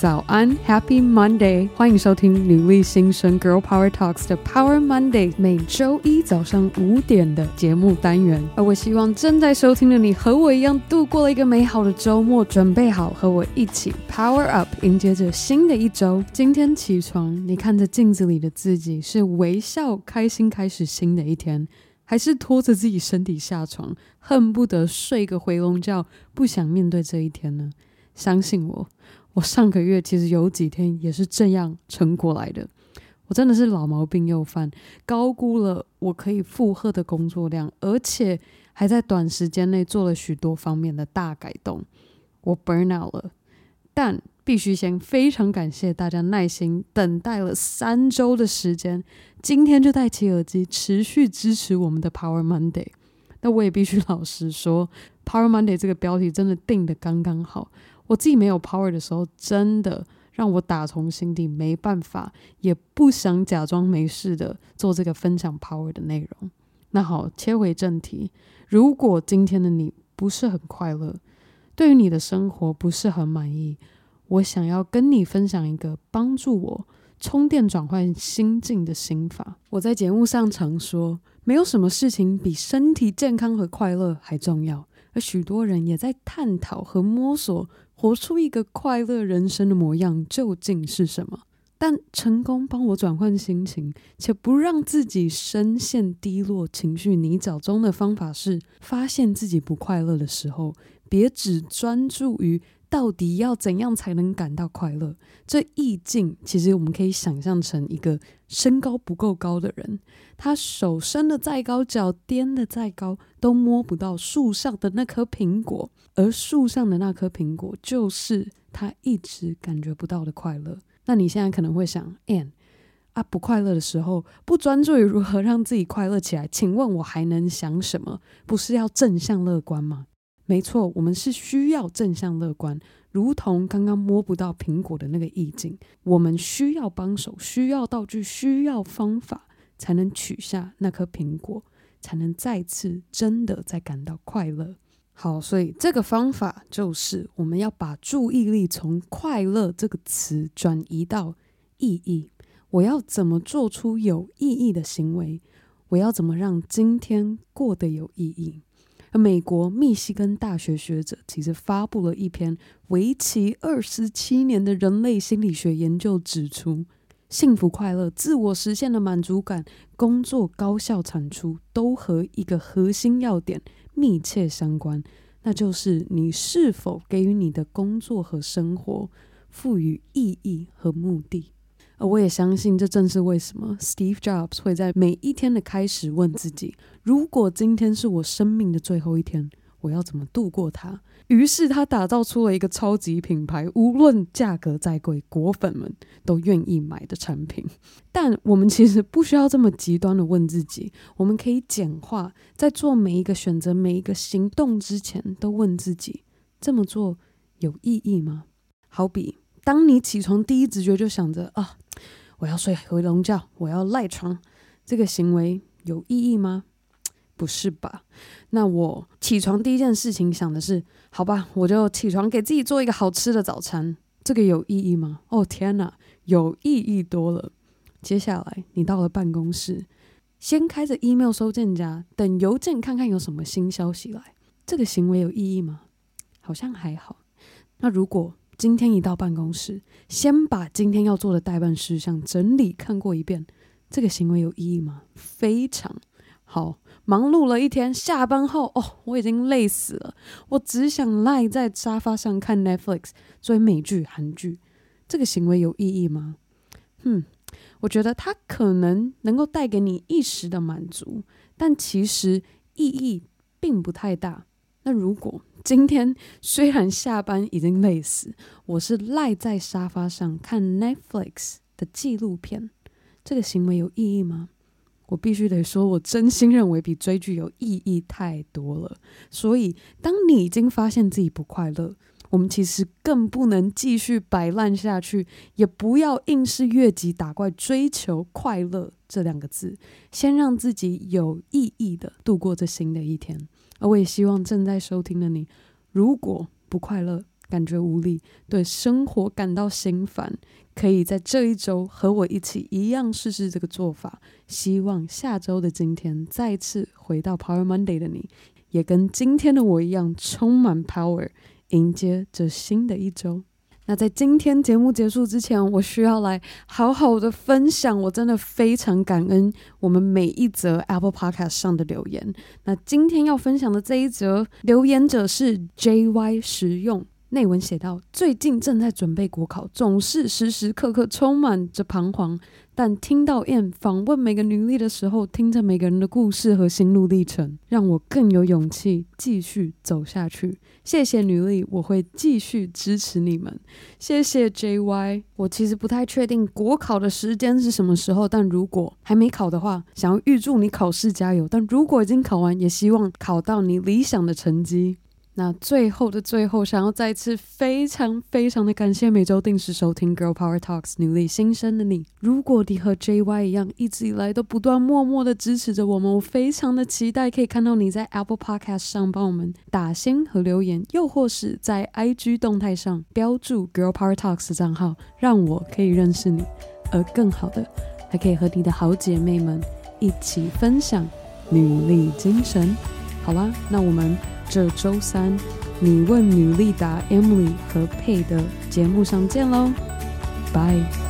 早安，Happy Monday！欢迎收听女力新生 Girl Power Talks 的 Power Monday，每周一早上五点的节目单元。而我希望正在收听的你和我一样度过了一个美好的周末，准备好和我一起 Power Up，迎接着新的一周。今天起床，你看着镜子里的自己，是微笑开心开始新的一天，还是拖着自己身体下床，恨不得睡个回笼觉，不想面对这一天呢？相信我。我上个月其实有几天也是这样撑过来的。我真的是老毛病又犯，高估了我可以负荷的工作量，而且还在短时间内做了许多方面的大改动。我 burn out 了，但必须先非常感谢大家耐心等待了三周的时间，今天就戴起耳机持续支持我们的 Power Monday。那我也必须老实说，Power Monday 这个标题真的定的刚刚好。我自己没有 power 的时候，真的让我打从心底没办法，也不想假装没事的做这个分享 power 的内容。那好，切回正题，如果今天的你不是很快乐，对于你的生活不是很满意，我想要跟你分享一个帮助我充电转换心境的心法。我在节目上常说，没有什么事情比身体健康和快乐还重要，而许多人也在探讨和摸索。活出一个快乐人生的模样究竟是什么？但成功帮我转换心情，且不让自己深陷低落情绪泥沼中的方法是：发现自己不快乐的时候，别只专注于。到底要怎样才能感到快乐？这意境其实我们可以想象成一个身高不够高的人，他手伸得再高，脚踮得再高，都摸不到树上的那颗苹果，而树上的那颗苹果就是他一直感觉不到的快乐。那你现在可能会想哎啊，不快乐的时候，不专注于如何让自己快乐起来，请问我还能想什么？不是要正向乐观吗？没错，我们是需要正向乐观，如同刚刚摸不到苹果的那个意境。我们需要帮手，需要道具，需要方法，才能取下那颗苹果，才能再次真的再感到快乐。好，所以这个方法就是我们要把注意力从“快乐”这个词转移到意义。我要怎么做出有意义的行为？我要怎么让今天过得有意义？美国密西根大学学者其实发布了一篇为期二十七年的人类心理学研究，指出幸福、快乐、自我实现的满足感、工作高效产出，都和一个核心要点密切相关，那就是你是否给予你的工作和生活赋予意义和目的。而我也相信，这正是为什么 Steve Jobs 会在每一天的开始问自己：如果今天是我生命的最后一天，我要怎么度过它？于是他打造出了一个超级品牌，无论价格再贵，果粉们都愿意买的产品。但我们其实不需要这么极端的问自己，我们可以简化，在做每一个选择、每一个行动之前，都问自己：这么做有意义吗？好比当你起床第一直觉就想着啊。我要睡回笼觉，我要赖床，这个行为有意义吗？不是吧？那我起床第一件事情想的是，好吧，我就起床给自己做一个好吃的早餐，这个有意义吗？哦天哪，有意义多了。接下来你到了办公室，先开着 email 收件夹，等邮件看看有什么新消息来，这个行为有意义吗？好像还好。那如果今天一到办公室，先把今天要做的待办事项整理看过一遍，这个行为有意义吗？非常好。忙碌了一天，下班后哦，我已经累死了，我只想赖在沙发上看 Netflix，追美剧、韩剧。这个行为有意义吗？哼，我觉得它可能能够带给你一时的满足，但其实意义并不太大。那如果今天虽然下班已经累死，我是赖在沙发上看 Netflix 的纪录片，这个行为有意义吗？我必须得说，我真心认为比追剧有意义太多了。所以，当你已经发现自己不快乐，我们其实更不能继续摆烂下去，也不要硬是越级打怪追求快乐这两个字，先让自己有意义的度过这新的一天。而我也希望正在收听的你，如果不快乐，感觉无力，对生活感到心烦，可以在这一周和我一起一样试试这个做法。希望下周的今天再次回到 Power Monday 的你，也跟今天的我一样充满 power，迎接这新的一周。那在今天节目结束之前，我需要来好好的分享，我真的非常感恩我们每一则 Apple Podcast 上的留言。那今天要分享的这一则留言者是 JY 实用。内文写道：最近正在准备国考，总是时时刻刻充满着彷徨。但听到 M 访问每个女力的时候，听着每个人的故事和心路历程，让我更有勇气继续走下去。谢谢女力，我会继续支持你们。谢谢 JY。我其实不太确定国考的时间是什么时候，但如果还没考的话，想要预祝你考试加油。但如果已经考完，也希望考到你理想的成绩。那最后的最后，想要再次非常非常的感谢每周定时收听 Girl Power Talks 女力新生的你。如果你和 JY 一样，一直以来都不断默默的支持着我们，我非常的期待可以看到你在 Apple Podcast 上帮我们打星和留言，又或是在 IG 动态上标注 Girl Power Talks 的账号，让我可以认识你。而更好的，还可以和你的好姐妹们一起分享女力精神。好啦，那我们。这周三，你问女力答 Emily 和佩的节目上见喽，拜。